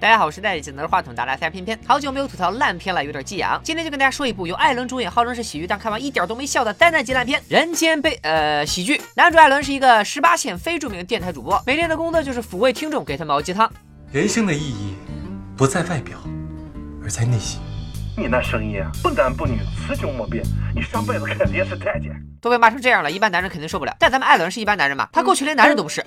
大家好，我是戴着拿着话筒打打赛偏偏，好久没有吐槽烂片了，有点激痒。今天就跟大家说一部由艾伦主演，号称是喜剧，但看完一点都没笑的灾难级烂片《人间悲》。呃，喜剧。男主艾伦是一个十八线非著名电台主播，每天的工作就是抚慰听众，给他们熬鸡汤。人生的意义不在外表，而在内心。你那声音啊，不男不女，雌雄莫辨，你上辈子肯定是太监。都被骂成这样了，一般男人肯定受不了。但咱们艾伦是一般男人吗？他过去连男人都不是。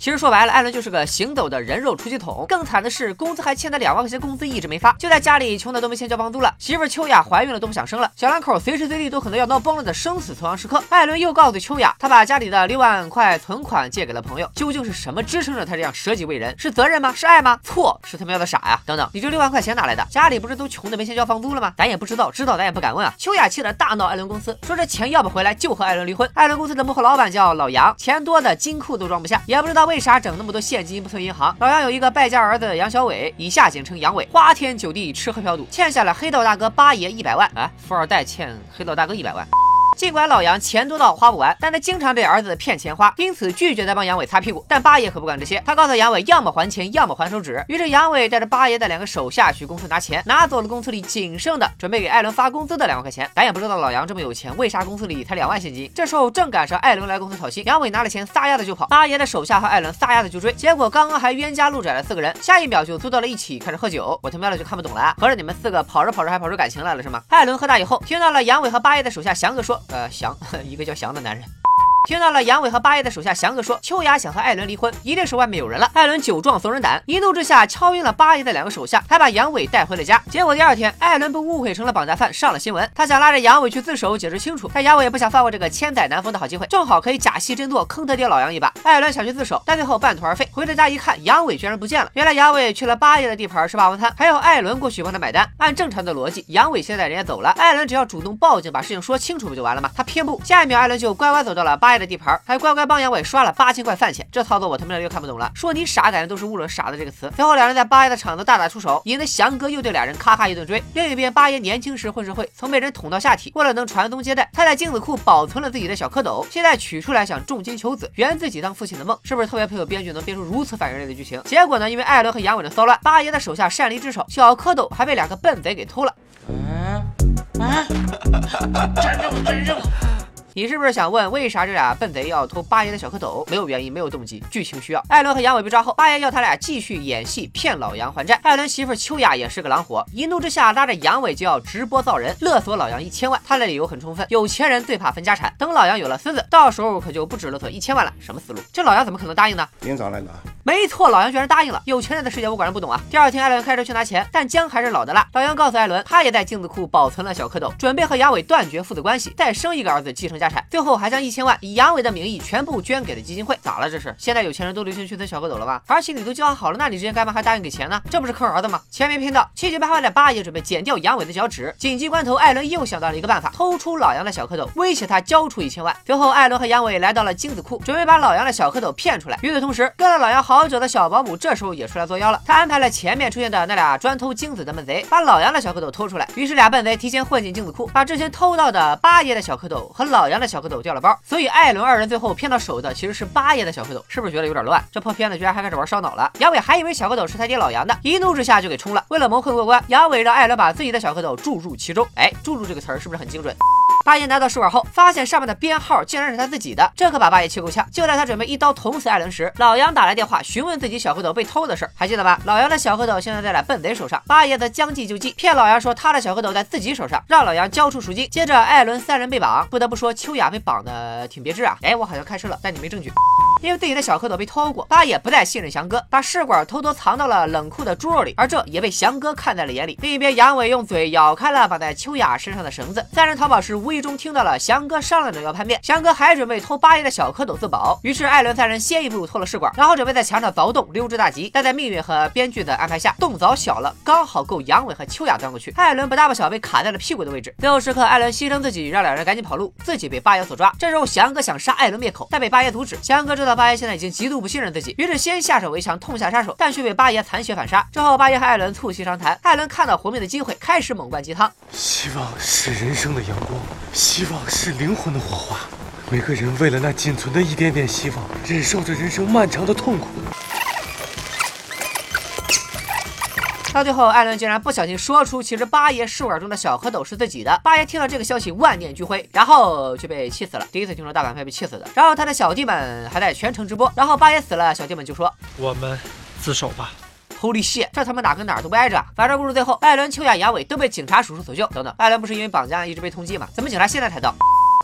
其实说白了，艾伦就是个行走的人肉出气筒。更惨的是，工资还欠他两万块钱工资一直没发，就在家里穷的都没钱交房租了。媳妇秋雅怀孕了都不想生了，小两口随时随地都可能要闹崩了的生死存亡时刻，艾伦又告诉秋雅，他把家里的六万块存款借给了朋友。究竟是什么支撑着他这样舍己为人？是责任吗？是爱吗？错，是他喵的傻呀！等等，你这六万块钱哪来的？家里不是都穷的没钱交房租了吗？咱也不知道，知道咱也不敢问啊。秋雅气得大闹艾伦公司，说这钱要不回来就和艾伦离婚。艾伦公司的幕后老板叫老杨，钱多的金库都装不下，也不知道为啥整那么多。现金不存银行，老杨有一个败家儿子杨小伟，以下简称杨伟，花天酒地，吃喝嫖赌，欠下了黑道大哥八爷一百万啊！富二代欠黑道大哥一百万。尽管老杨钱多到花不完，但他经常被儿子骗钱花，因此拒绝再帮杨伟擦屁股。但八爷可不管这些，他告诉杨伟，要么还钱，要么还手指。于是杨伟带着八爷的两个手下去公司拿钱，拿走了公司里仅剩的准备给艾伦发工资的两万块钱。咱也不知道老杨这么有钱，为啥公司里才两万现金？这时候正赶上艾伦来公司讨薪，杨伟拿了钱撒丫子就跑，八爷的手下和艾伦撒丫子就追，结果刚刚还冤家路窄了四个人，下一秒就坐到了一起开始喝酒。我他喵的就看不懂了，合着你们四个跑着跑着还跑出感情来了是吗？艾伦喝大以后，听到了杨伟和八爷的手下翔哥说，呃翔。一个叫翔的男人。听到了杨伟和八爷的手下翔哥说秋雅想和艾伦离婚，一定是外面有人了。艾伦酒壮怂人胆，一怒之下敲晕了八爷的两个手下，还把杨伟带回了家。结果第二天，艾伦被误会成了绑架犯，上了新闻。他想拉着杨伟去自首，解释清楚，但杨伟也不想放过这个千载难逢的好机会，正好可以假戏真做，坑他爹老杨一把。艾伦想去自首，但最后半途而废。回到家一看，杨伟居然不见了。原来杨伟去了八爷的地盘吃霸王餐，还要艾伦过去帮他买单。按正常的逻辑，杨伟现在人家走了，艾伦只要主动报警，把事情说清楚不就完了吗？他偏不，下一秒艾伦就乖乖走到了八爷的地盘，还乖。乖帮杨伟刷了八千块饭钱，这操作我他妈又看不懂了。说你傻，感觉都是误了“傻”的这个词。随后两人在八爷的厂子大打出手，引得翔哥又对俩人咔咔一顿追。另一边，八爷年轻时混社会，曾被人捅到下体，为了能传宗接代，他在精子库保存了自己的小蝌蚪，现在取出来想重金求子，圆自己当父亲的梦，是不是特别配合编剧能编出如此反人类的剧情？结果呢，因为艾伦和杨伟的骚乱，八爷的手下擅离职守，小蝌蚪还被两个笨贼给偷了。嗯嗯，真正真正。你是不是想问为啥这俩笨贼要偷八爷的小蝌蚪？没有原因，没有动机，剧情需要。艾伦和杨伟被抓后，八爷要他俩继续演戏骗老杨还债。艾伦媳妇秋雅也是个狼火，一怒之下拉着杨伟就要直播造人，勒索老杨一千万。他的理由很充分，有钱人最怕分家产，等老杨有了孙子，到时候可就不止勒索一千万了。什么思路？这老杨怎么可能答应呢？明早来拿。没错，老杨居然答应了。有钱人的世界我果然不懂啊。第二天，艾伦开车去拿钱，但姜还是老的辣。老杨告诉艾伦，他也在镜子库保存了小蝌蚪，准备和杨伟断绝父子关系，再生一个儿子继承家产。最后还将一千万以杨伟的名义全部捐给了基金会。咋了这是？现在有钱人都流行去存小蝌蚪了吗？儿媳你都计划好了，那你之前干嘛还答应给钱呢？这不是坑儿子吗？钱没骗到，气急败坏的八爷准备剪掉杨伟的脚趾。紧急关头，艾伦又想到了一个办法，偷出老杨的小蝌蚪，威胁他交出一千万。最后，艾伦和杨伟来到了精子库，准备把老杨的小蝌蚪骗出来。与此同时，跟了老杨好久的小保姆。这时候也出来作妖了，他安排了前面出现的那俩专偷精子的笨贼，把老杨的小蝌蚪偷出来。于是俩笨贼提前混进精子库，把之前偷到的八爷的小蝌蚪和老杨的小蝌蚪调了包。所以艾伦二人最后骗到手的其实是八爷的小蝌蚪，是不是觉得有点乱？这破片子居然还开始玩烧脑了。杨伟还以为小蝌蚪是他爹老杨的，一怒之下就给冲了。为了蒙混过关，杨伟让艾伦把自己的小蝌蚪注入其中。哎，注入这个词儿是不是很精准？八爷拿到试管后，发现上面的编号竟然是他自己的，这可把八爷气够呛。就在他准备一刀捅死艾伦时，老杨打来电话询问自己小蝌蚪被偷的事儿，还记得吧？老杨的小蝌蚪现在在了笨贼手上，八爷则将计就计，骗老杨说他的小蝌蚪在自己手上，让老杨交出赎金。接着艾伦三人被绑，不得不说秋雅被绑的挺别致啊。哎，我好像开车了，但你没证据。因为自己的小蝌蚪被偷过，八爷不再信任翔哥，把试管偷偷藏到了冷库的猪肉里，而这也被翔哥看在了眼里。另一边，杨伟用嘴咬开了绑在秋雅身上的绳子。三人逃跑时，无意中听到了翔哥商量着要叛变，翔哥还准备偷八爷的小蝌蚪自保。于是艾伦三人先一步偷了试管，然后准备在墙上凿洞溜之大吉。但在命运和编剧的安排下，洞凿小了，刚好够杨伟和秋雅钻过去。艾伦不大不小，被卡在了屁股的位置。最后时刻，艾伦牺牲自己，让两人赶紧跑路，自己被八爷所抓。这时候翔哥想杀艾伦灭口，但被八爷阻止。翔哥知道八爷现在已经极。度不信任自己，于是先下手为强，痛下杀手，但却被八爷残血反杀。之后，八爷和艾伦促膝长谈，艾伦看到活命的机会，开始猛灌鸡汤。希望是人生的阳光，希望是灵魂的火花。每个人为了那仅存的一点点希望，忍受着人生漫长的痛苦。到最后，艾伦竟然不小心说出，其实八爷试管中的小蝌蚪是自己的。八爷听到这个消息，万念俱灰，然后就被气死了。第一次听说大反派被气死的。然后他的小弟们还在全程直播。然后八爷死了，小弟们就说：“我们自首吧。” Holy shit！这他妈哪跟哪儿都不挨着。反正故事最后，艾伦、秋雅、杨伟都被警察叔叔所救。等等，艾伦不是因为绑架一直被通缉吗？怎么警察现在才到？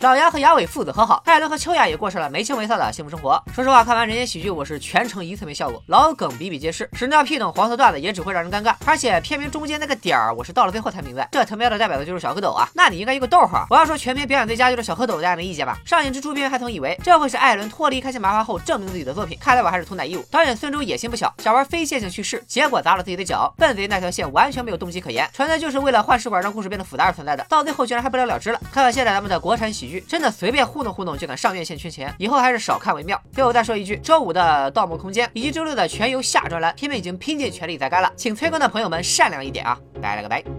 老杨和杨伟父子和好，艾伦和秋雅也过上了没羞没臊的幸福生活。说实话，看完人间喜剧，我是全程一次没笑过，老梗比比皆是，屎尿屁等黄色段子也只会让人尴尬。而且片名中间那个点儿，我是到了最后才明白，这他喵的代表的就是小蝌蚪啊！那你应该一个逗号。我要说全片表演最佳就是小蝌蚪，大家没意见吧？上映之初，片还曾以为这会是艾伦脱离开心麻花后证明自己的作品，看来我还是图奶义务。导演孙周野心不小，想玩非线性叙事，结果砸了自己的脚。笨贼那条线完全没有动机可言，纯粹就是为了换试管让故事变得复杂而存在的。到最后居然还不了了之了。看看现在咱们的国产喜剧剧，真的随便。糊弄糊弄就敢上院线圈钱，以后还是少看为妙。最后再说一句，周五的《盗墓空间》以及周六的《全游下》专栏，片片已经拼尽全力在干了，请催更的朋友们善良一点啊！拜了个拜。